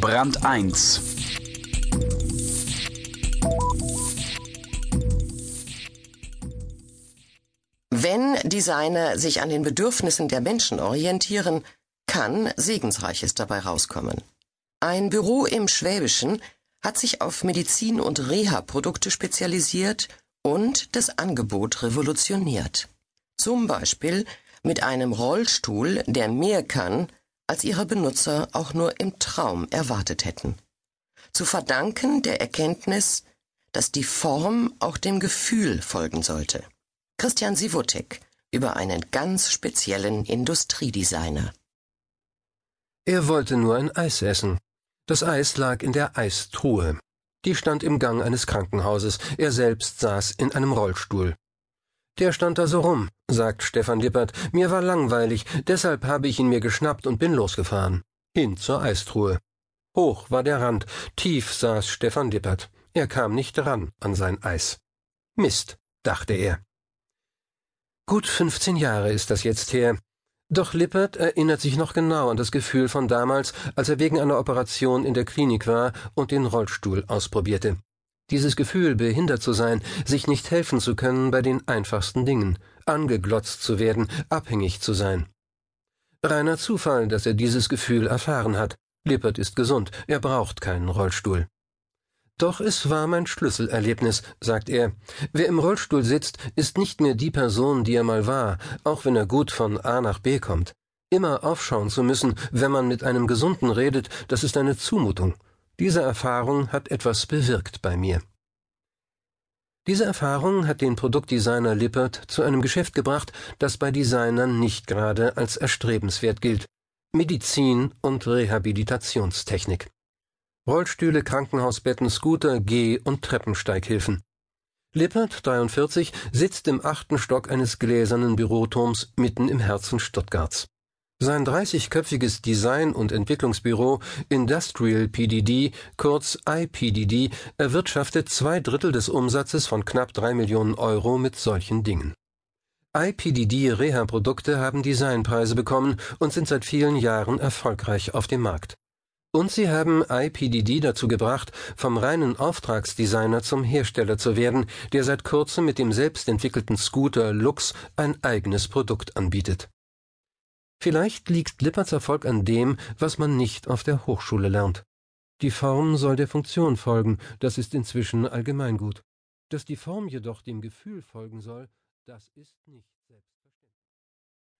Brand 1 Wenn Designer sich an den Bedürfnissen der Menschen orientieren, kann Segensreiches dabei rauskommen. Ein Büro im Schwäbischen hat sich auf Medizin- und Reha-Produkte spezialisiert und das Angebot revolutioniert. Zum Beispiel mit einem Rollstuhl, der mehr kann, als ihre Benutzer auch nur im Traum erwartet hätten. Zu verdanken der Erkenntnis, dass die Form auch dem Gefühl folgen sollte. Christian Sivotek über einen ganz speziellen Industriedesigner. Er wollte nur ein Eis essen. Das Eis lag in der Eistruhe. Die stand im Gang eines Krankenhauses. Er selbst saß in einem Rollstuhl. Der stand da so rum, sagt Stefan Lippert. Mir war langweilig, deshalb habe ich ihn mir geschnappt und bin losgefahren. Hin zur Eistruhe. Hoch war der Rand, tief saß Stefan Lippert. Er kam nicht ran an sein Eis. Mist, dachte er. Gut fünfzehn Jahre ist das jetzt her. Doch Lippert erinnert sich noch genau an das Gefühl von damals, als er wegen einer Operation in der Klinik war und den Rollstuhl ausprobierte. Dieses Gefühl, behindert zu sein, sich nicht helfen zu können bei den einfachsten Dingen, angeglotzt zu werden, abhängig zu sein. Reiner Zufall, dass er dieses Gefühl erfahren hat. Lippert ist gesund, er braucht keinen Rollstuhl. Doch es war mein Schlüsselerlebnis, sagt er. Wer im Rollstuhl sitzt, ist nicht mehr die Person, die er mal war, auch wenn er gut von A nach B kommt. Immer aufschauen zu müssen, wenn man mit einem Gesunden redet, das ist eine Zumutung. Diese Erfahrung hat etwas bewirkt bei mir. Diese Erfahrung hat den Produktdesigner Lippert zu einem Geschäft gebracht, das bei Designern nicht gerade als erstrebenswert gilt. Medizin und Rehabilitationstechnik. Rollstühle, Krankenhausbetten, Scooter, Geh- und Treppensteighilfen. Lippert, 43, sitzt im achten Stock eines gläsernen Büroturms mitten im Herzen Stuttgarts. Sein 30-köpfiges Design- und Entwicklungsbüro Industrial PDD, kurz IPDD, erwirtschaftet zwei Drittel des Umsatzes von knapp drei Millionen Euro mit solchen Dingen. IPDD Reha-Produkte haben Designpreise bekommen und sind seit vielen Jahren erfolgreich auf dem Markt. Und sie haben IPDD dazu gebracht, vom reinen Auftragsdesigner zum Hersteller zu werden, der seit kurzem mit dem selbstentwickelten Scooter Lux ein eigenes Produkt anbietet. Vielleicht liegt Lipperts Erfolg an dem, was man nicht auf der Hochschule lernt. Die Form soll der Funktion folgen, das ist inzwischen Allgemeingut. Dass die Form jedoch dem Gefühl folgen soll, das ist nicht.